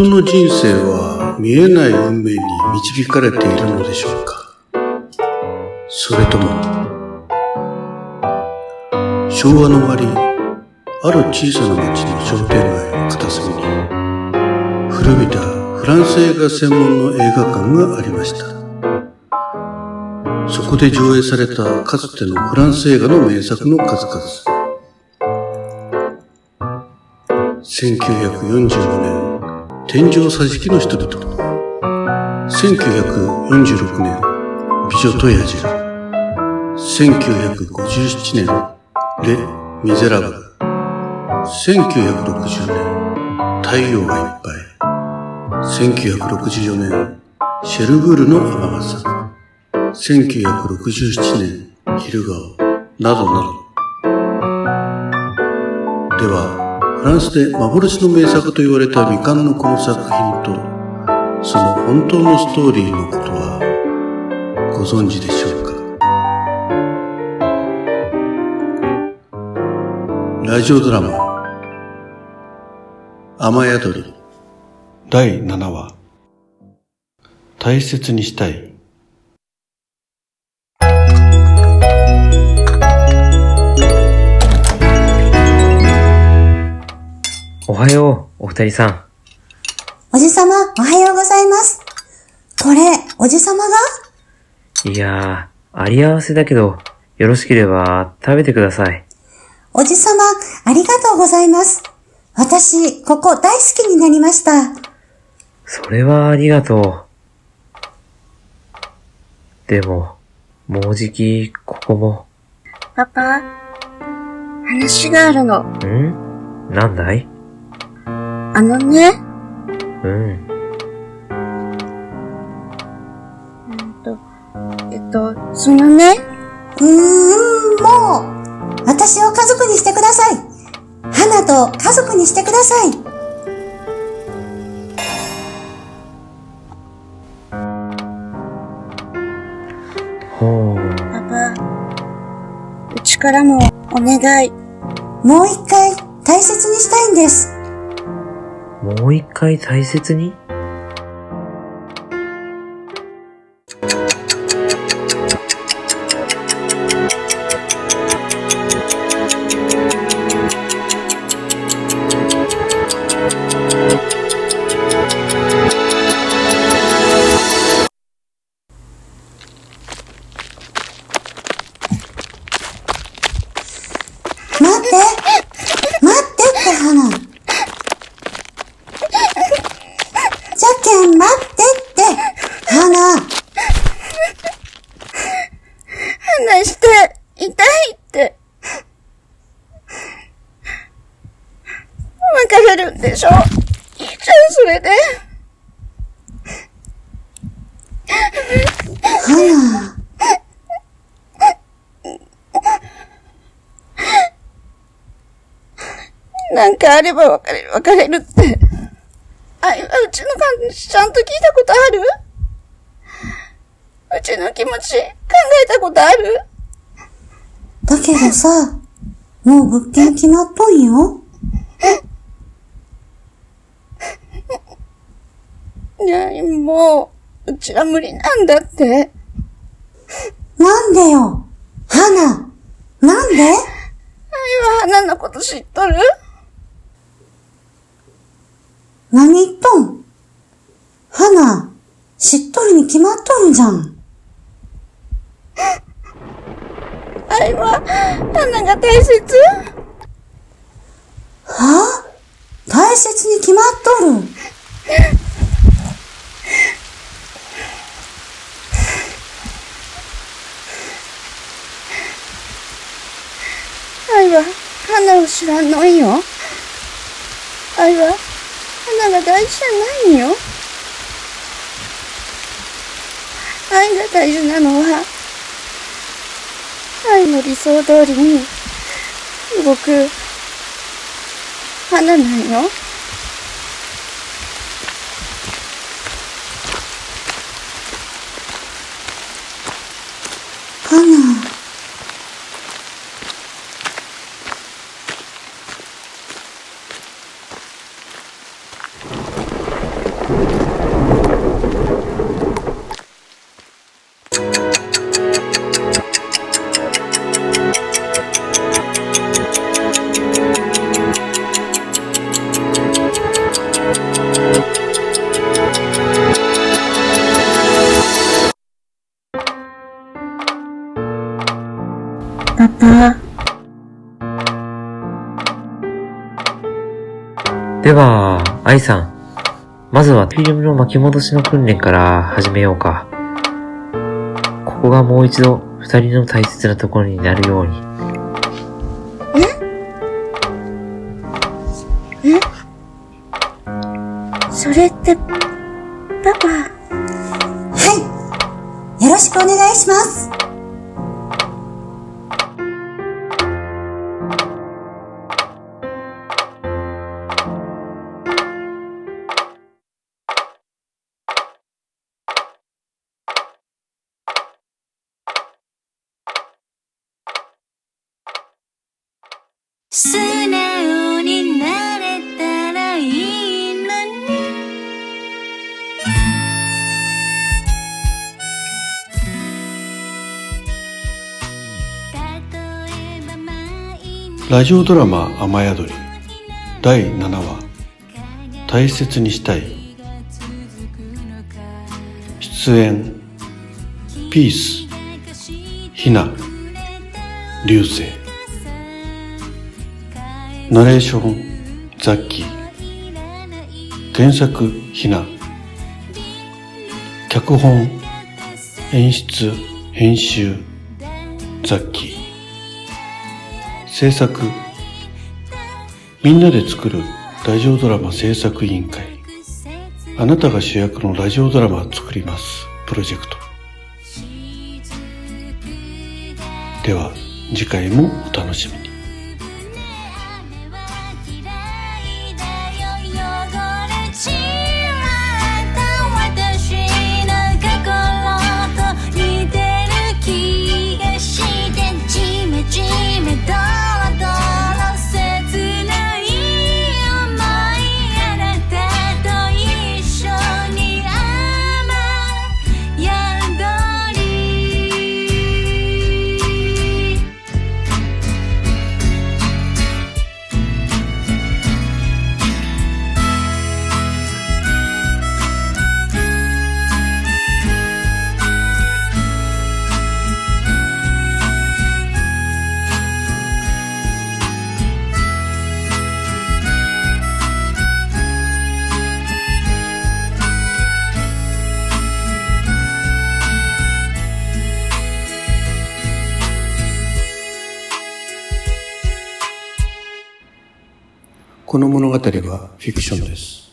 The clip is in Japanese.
人の人生は見えない運命に導かれているのでしょうか？それとも、昭和の終わり、ある小さな町の商店街の片隅に、古びたフランス映画専門の映画館がありました。そこで上映されたかつてのフランス映画の名作の数々。1945年、天井桟敷の人々。1946年、美女と野獣。1957年、レ・ミゼラブル。1960年、太陽がいっぱい。1964年、シェルブールの雨傘。1967年、昼顔。などなど。では、フランスで幻の名作と言われた未完のこの作品と、その本当のストーリーのことは、ご存知でしょうか？ラジオドラマ、雨宿り、第7話、大切にしたい。おはよう、お二人さん。おじさま、おはようございます。これ、おじさまが？いやー、あり合わせだけど、よろしければ食べてください。おじさま、ありがとうございます。私、ここ大好きになりました。それはありがとう。でも、もうじき、ここも。パパ、話があるの。ん？なんだい？あのね、うん。うんと、えっと、そのね、うーん、もう、私を家族にしてください。花と家族にしてください。ほう。パパ、うちからもお願い。もう一回、大切にしたいんです。もう一回大切にして、痛いって。別れるんでしょ？いいじゃん、それで。花。なんかあれば別れる、別れるって。愛はうちの感じちゃんと聞いたことある？うちの気持ち考えたことある？だけどさ、もう物件決まっとんよ。いや、もう、うちは無理なんだって。なんでよ？花。なんで？愛は花のこと知っとる？何言っとん？花。知っとるに決まっとるじゃん。愛は花が大切？は？ぁ大切に決まっとる。愛は花を知らんのんよ？愛は花が大事じゃないんよ？愛が大事なのは、愛の理想通りに動く花なんよ。花。では、愛さん。まずはフィルムの巻き戻しの訓練から始めようか。ここがもう一度二人の大切なところになるように。それって、パパ、はい。よろしくお願いします。素直になれたらいいのに。ラジオドラマ「雨宿り」第7話「大切にしたい」出演ピースひな流星ナレーションザッキー原作ひな。脚本演出編集ザッキー制作みんなで作るラジオドラマ制作委員会。あなたが主役のラジオドラマを作ります。プロジェクト。では次回もお楽しみこの物語はフィクションです。